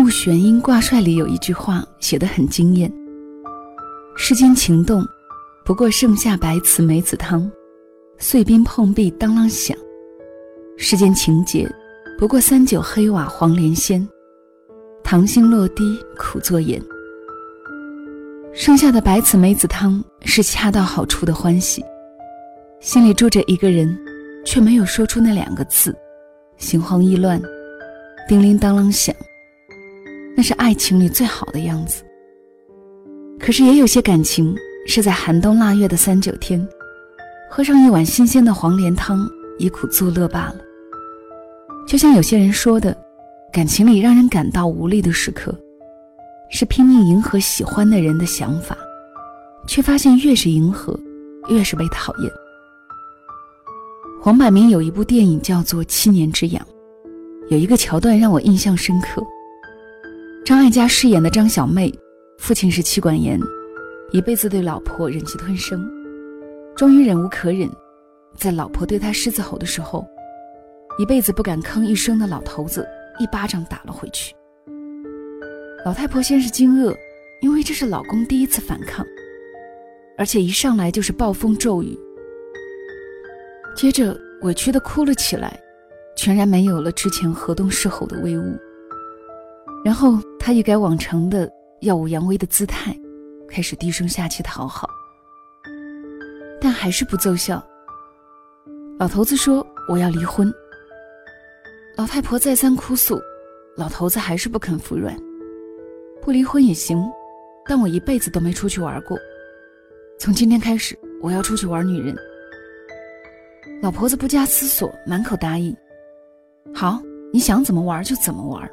穆玄英挂帅里有一句话写得很惊艳：“世间情动，不过盛夏白瓷梅子汤，碎冰碰壁当啷响；世间情结，不过三九黑瓦黄连鲜，糖心落滴苦作盐。”剩下的白瓷梅子汤是恰到好处的欢喜，心里住着一个人，却没有说出那两个字，心慌意乱，叮铃当啷响。那是爱情里最好的样子。可是也有些感情是在寒冬腊月的三九天，喝上一碗新鲜的黄连汤，以苦作乐罢了。就像有些人说的，感情里让人感到无力的时刻，是拼命迎合喜欢的人的想法，却发现越是迎合，越是被讨厌。黄百鸣有一部电影叫做《七年之痒》，有一个桥段让我印象深刻。张艾嘉饰演的张小妹，父亲是妻管严，一辈子对老婆忍气吞声，终于忍无可忍，在老婆对他狮子吼的时候，一辈子不敢吭一声的老头子一巴掌打了回去。老太婆先是惊愕，因为这是老公第一次反抗，而且一上来就是暴风骤雨，接着委屈的哭了起来，全然没有了之前河东狮吼的威武。然后他一改往常的耀武扬威的姿态，开始低声下气讨好，但还是不奏效。老头子说：“我要离婚。”老太婆再三哭诉，老头子还是不肯服软。不离婚也行，但我一辈子都没出去玩过。从今天开始，我要出去玩女人。老婆子不加思索，满口答应：“好，你想怎么玩就怎么玩。”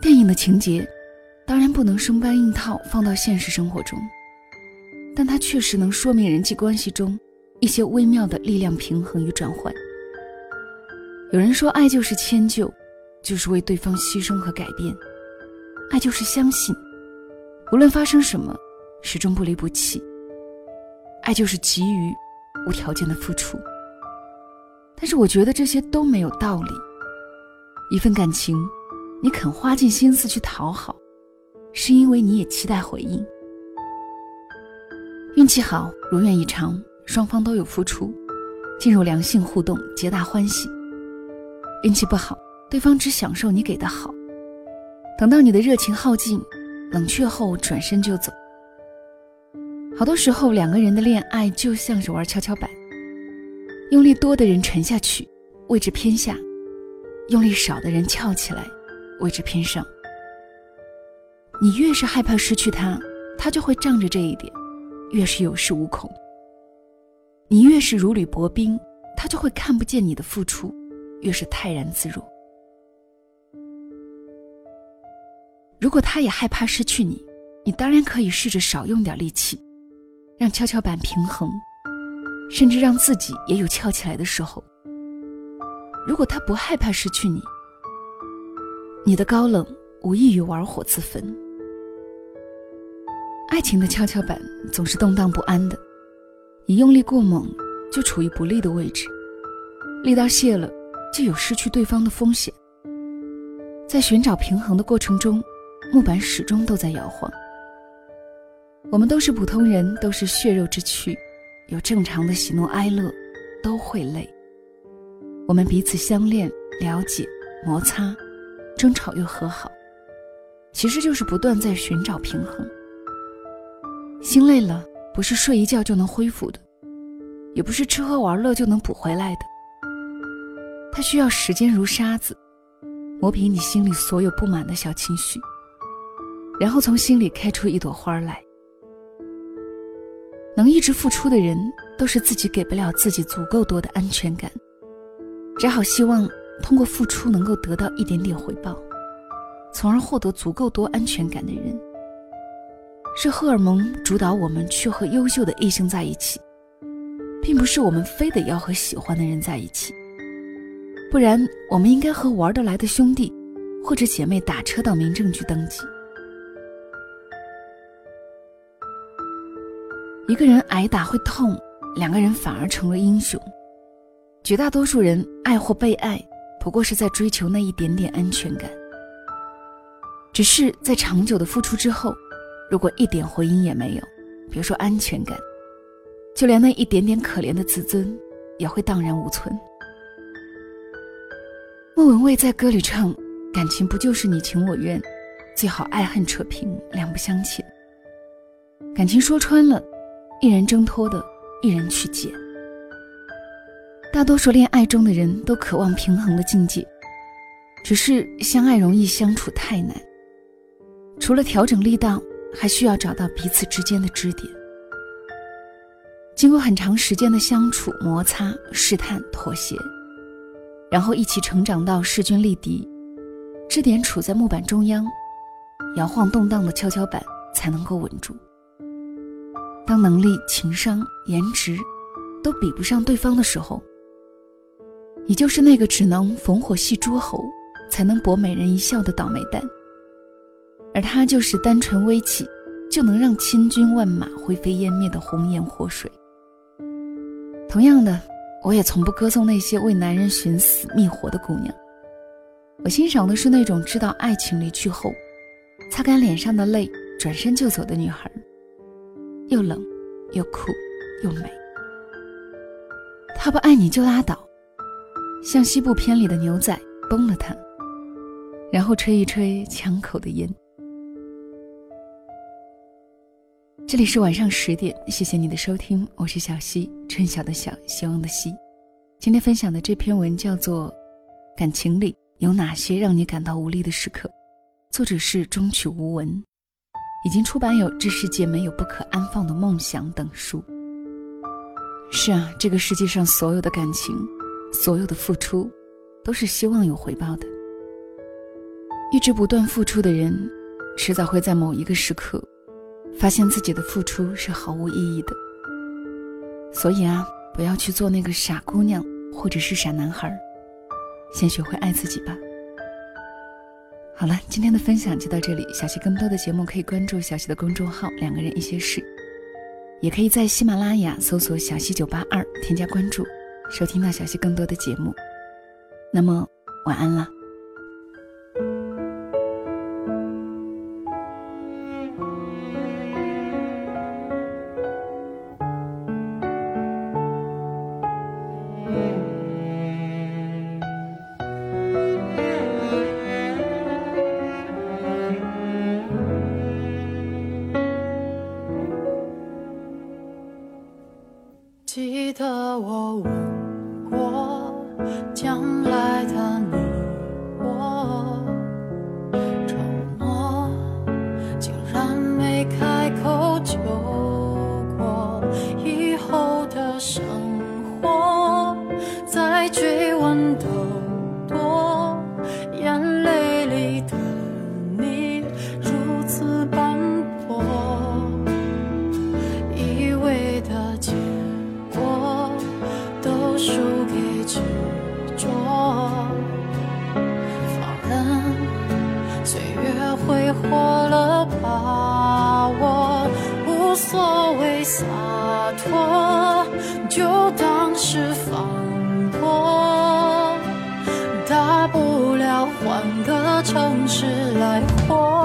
电影的情节，当然不能生搬硬套放到现实生活中，但它确实能说明人际关系中一些微妙的力量平衡与转换。有人说，爱就是迁就，就是为对方牺牲和改变；爱就是相信，无论发生什么，始终不离不弃；爱就是给予，无条件的付出。但是，我觉得这些都没有道理。一份感情。你肯花尽心思去讨好，是因为你也期待回应。运气好，如愿以偿，双方都有付出，进入良性互动，皆大欢喜。运气不好，对方只享受你给的好，等到你的热情耗尽，冷却后转身就走。好多时候，两个人的恋爱就像是玩跷跷板，用力多的人沉下去，位置偏下；用力少的人翘起来。位置偏上，你越是害怕失去他，他就会仗着这一点，越是有恃无恐。你越是如履薄冰，他就会看不见你的付出，越是泰然自若。如果他也害怕失去你，你当然可以试着少用点力气，让跷跷板平衡，甚至让自己也有翘起来的时候。如果他不害怕失去你，你的高冷无异于玩火自焚。爱情的跷跷板总是动荡不安的，你用力过猛，就处于不利的位置；力道泄了，就有失去对方的风险。在寻找平衡的过程中，木板始终都在摇晃。我们都是普通人，都是血肉之躯，有正常的喜怒哀乐，都会累。我们彼此相恋、了解、摩擦。争吵又和好，其实就是不断在寻找平衡。心累了，不是睡一觉就能恢复的，也不是吃喝玩乐就能补回来的。它需要时间如沙子，磨平你心里所有不满的小情绪，然后从心里开出一朵花来。能一直付出的人，都是自己给不了自己足够多的安全感，只好希望。通过付出能够得到一点点回报，从而获得足够多安全感的人，是荷尔蒙主导我们去和优秀的异性在一起，并不是我们非得要和喜欢的人在一起。不然，我们应该和玩得来的兄弟或者姐妹打车到民政局登记。一个人挨打会痛，两个人反而成了英雄。绝大多数人爱或被爱。不过是在追求那一点点安全感。只是在长久的付出之后，如果一点回音也没有，别说安全感，就连那一点点可怜的自尊，也会荡然无存。莫文蔚在歌里唱：“感情不就是你情我愿，最好爱恨扯平，两不相欠。感情说穿了，一人挣脱的，一人去捡。大多数恋爱中的人都渴望平衡的境界，只是相爱容易，相处太难。除了调整力道，还需要找到彼此之间的支点。经过很长时间的相处、摩擦、试探、妥协。”然后一起成长到势均力敌，支点处在木板中央，摇晃动荡的跷跷板才能够稳住。当能力、情商、颜值都比不上对方的时候，你就是那个只能逢火戏诸侯，才能博美人一笑的倒霉蛋。而他就是单纯微气，就能让千军万马灰飞烟灭的红颜祸水。同样的。我也从不歌颂那些为男人寻死觅活的姑娘，我欣赏的是那种知道爱情离去后，擦干脸上的泪，转身就走的女孩，又冷，又酷，又美。他不爱你就拉倒，像西部片里的牛仔，崩了他，然后吹一吹枪口的烟。这里是晚上十点，谢谢你的收听，我是小溪，春晓的晓，希望的希。今天分享的这篇文叫做《感情里有哪些让你感到无力的时刻》，作者是中曲无闻，已经出版有《这世界没有不可安放的梦想》等书。是啊，这个世界上所有的感情，所有的付出，都是希望有回报的。一直不断付出的人，迟早会在某一个时刻。发现自己的付出是毫无意义的，所以啊，不要去做那个傻姑娘或者是傻男孩，先学会爱自己吧。好了，今天的分享就到这里。小溪更多的节目可以关注小溪的公众号“两个人一些事”，也可以在喜马拉雅搜索“小溪九八二”添加关注，收听到小溪更多的节目。那么，晚安了。无所谓洒脱，就当是放过，大不了换个城市来活。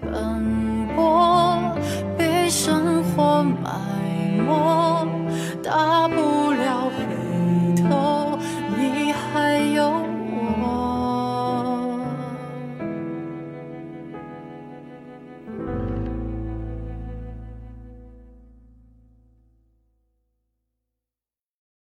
奔波被生活埋没。